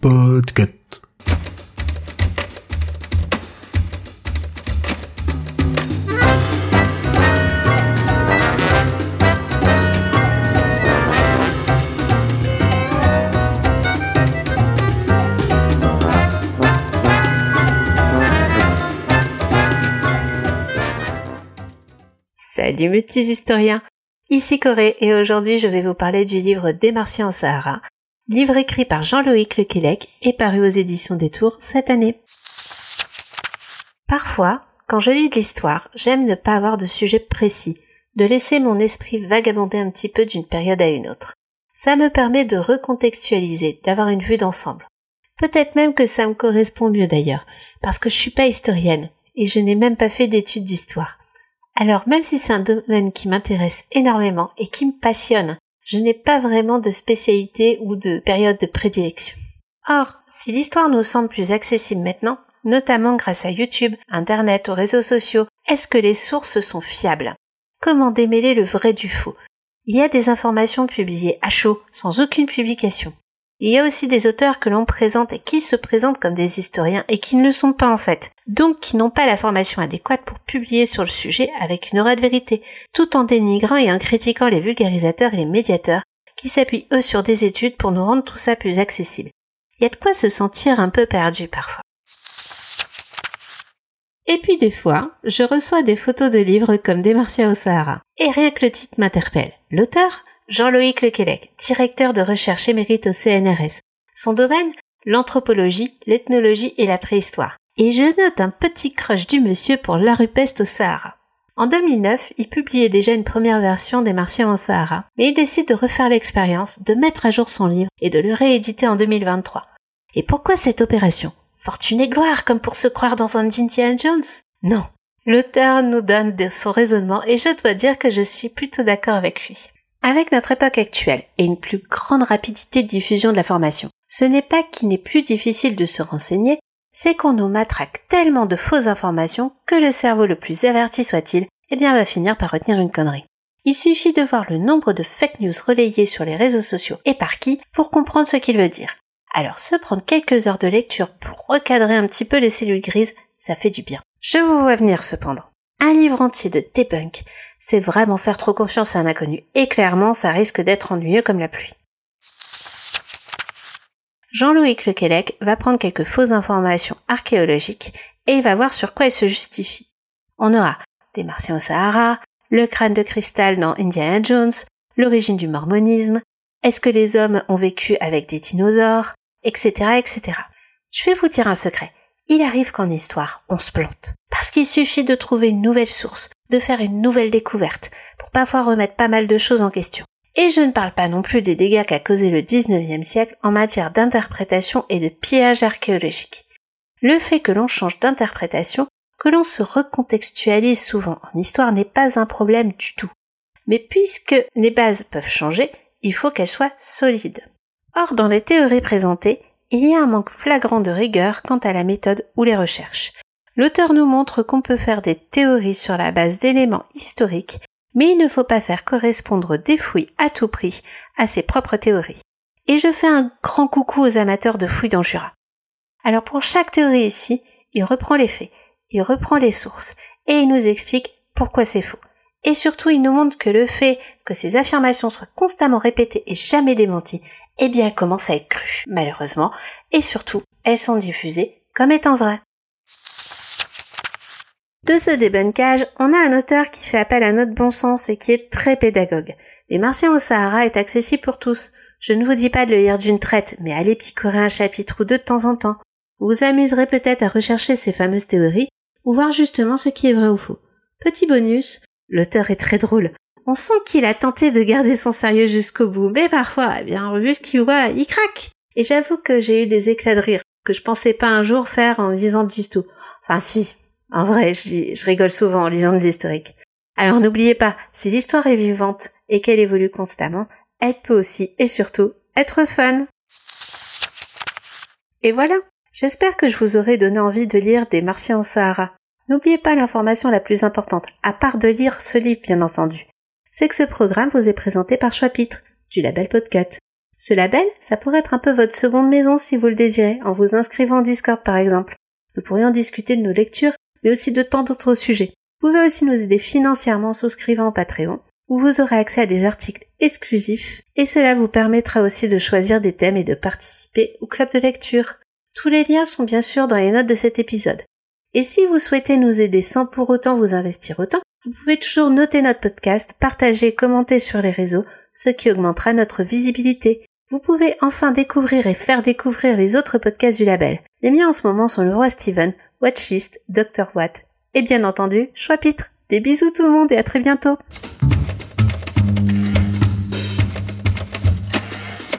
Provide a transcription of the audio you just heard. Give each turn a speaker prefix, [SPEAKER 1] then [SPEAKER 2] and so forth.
[SPEAKER 1] Podcast.
[SPEAKER 2] Salut mes petits historiens, ici Corée et aujourd'hui je vais vous parler du livre Des Martiens au Sahara, livre écrit par Jean-Loïc Lequelec et paru aux éditions des Tours cette année. Parfois, quand je lis de l'histoire, j'aime ne pas avoir de sujet précis, de laisser mon esprit vagabonder un petit peu d'une période à une autre. Ça me permet de recontextualiser, d'avoir une vue d'ensemble. Peut-être même que ça me correspond mieux d'ailleurs, parce que je suis pas historienne, et je n'ai même pas fait d'études d'histoire. Alors même si c'est un domaine qui m'intéresse énormément et qui me passionne, je n'ai pas vraiment de spécialité ou de période de prédilection. Or, si l'histoire nous semble plus accessible maintenant, notamment grâce à YouTube, Internet, aux réseaux sociaux, est-ce que les sources sont fiables? Comment démêler le vrai du faux? Il y a des informations publiées à chaud, sans aucune publication. Il y a aussi des auteurs que l'on présente et qui se présentent comme des historiens et qui ne le sont pas en fait, donc qui n'ont pas la formation adéquate pour publier sur le sujet avec une aura de vérité, tout en dénigrant et en critiquant les vulgarisateurs et les médiateurs qui s'appuient eux sur des études pour nous rendre tout ça plus accessible. Il y a de quoi se sentir un peu perdu parfois. Et puis des fois, je reçois des photos de livres comme Des Martiens au Sahara. Et rien que le titre m'interpelle. L'auteur Jean-Loïc Lequelec, directeur de recherche émérite au CNRS. Son domaine L'anthropologie, l'ethnologie et la préhistoire. Et je note un petit crush du monsieur pour la rupeste au Sahara. En 2009, il publiait déjà une première version des Martiens au Sahara, mais il décide de refaire l'expérience, de mettre à jour son livre et de le rééditer en 2023. Et pourquoi cette opération? Fortune et gloire, comme pour se croire dans un Indiana Jones? Non. L'auteur nous donne son raisonnement et je dois dire que je suis plutôt d'accord avec lui. Avec notre époque actuelle et une plus grande rapidité de diffusion de la formation, ce n'est pas qu'il n'est plus difficile de se renseigner, c'est qu'on nous matraque tellement de fausses informations que le cerveau le plus averti soit-il, eh bien va finir par retenir une connerie. Il suffit de voir le nombre de fake news relayées sur les réseaux sociaux et par qui pour comprendre ce qu'il veut dire. Alors se prendre quelques heures de lecture pour recadrer un petit peu les cellules grises, ça fait du bien. Je vous vois venir cependant. Un livre entier de debunk, c'est vraiment faire trop confiance à un inconnu, et clairement ça risque d'être ennuyeux comme la pluie. Jean-Loïc Lequelec va prendre quelques fausses informations archéologiques et il va voir sur quoi elles se justifient. On aura des martiens au Sahara, le crâne de cristal dans Indiana Jones, l'origine du mormonisme, est-ce que les hommes ont vécu avec des dinosaures, etc., etc. Je vais vous dire un secret. Il arrive qu'en histoire, on se plante. Parce qu'il suffit de trouver une nouvelle source, de faire une nouvelle découverte, pour parfois remettre pas mal de choses en question. Et je ne parle pas non plus des dégâts qu'a causé le 19e siècle en matière d'interprétation et de pillage archéologique. Le fait que l'on change d'interprétation, que l'on se recontextualise souvent en histoire n'est pas un problème du tout. Mais puisque les bases peuvent changer, il faut qu'elles soient solides. Or, dans les théories présentées, il y a un manque flagrant de rigueur quant à la méthode ou les recherches. L'auteur nous montre qu'on peut faire des théories sur la base d'éléments historiques, mais il ne faut pas faire correspondre des fouilles à tout prix à ses propres théories. Et je fais un grand coucou aux amateurs de fouilles dans Jura. Alors pour chaque théorie ici, il reprend les faits, il reprend les sources, et il nous explique pourquoi c'est faux. Et surtout, il nous montre que le fait que ces affirmations soient constamment répétées et jamais démenties, eh bien, elles commencent à être crues, malheureusement, et surtout, elles sont diffusées comme étant vraies. De ce débunkage, on a un auteur qui fait appel à notre bon sens et qui est très pédagogue. Les Martiens au Sahara est accessible pour tous. Je ne vous dis pas de le lire d'une traite, mais allez picorer un chapitre ou deux de temps en temps. Vous vous amuserez peut-être à rechercher ces fameuses théories, ou voir justement ce qui est vrai ou faux. Petit bonus, l'auteur est très drôle. On sent qu'il a tenté de garder son sérieux jusqu'au bout, mais parfois, eh bien, vu ce qu'il voit, il craque. Et j'avoue que j'ai eu des éclats de rire, que je pensais pas un jour faire en lisant du tout. Enfin si, en vrai, je, rigole souvent en lisant de l'historique. Alors n'oubliez pas, si l'histoire est vivante et qu'elle évolue constamment, elle peut aussi et surtout être fun. Et voilà, j'espère que je vous aurai donné envie de lire des Martiens au Sahara. N'oubliez pas l'information la plus importante, à part de lire ce livre bien entendu, c'est que ce programme vous est présenté par Chapitre, du label Podcut. Ce label, ça pourrait être un peu votre seconde maison si vous le désirez, en vous inscrivant en Discord par exemple. Nous pourrions discuter de nos lectures, mais aussi de tant d'autres sujets. Vous pouvez aussi nous aider financièrement en souscrivant au Patreon, où vous aurez accès à des articles exclusifs, et cela vous permettra aussi de choisir des thèmes et de participer au club de lecture. Tous les liens sont bien sûr dans les notes de cet épisode. Et si vous souhaitez nous aider sans pour autant vous investir autant, vous pouvez toujours noter notre podcast, partager, commenter sur les réseaux, ce qui augmentera notre visibilité. Vous pouvez enfin découvrir et faire découvrir les autres podcasts du label. Les miens en ce moment sont le roi Steven, Watchlist, Dr. Watt et bien entendu Choix Pitre. Des bisous tout le monde et à très bientôt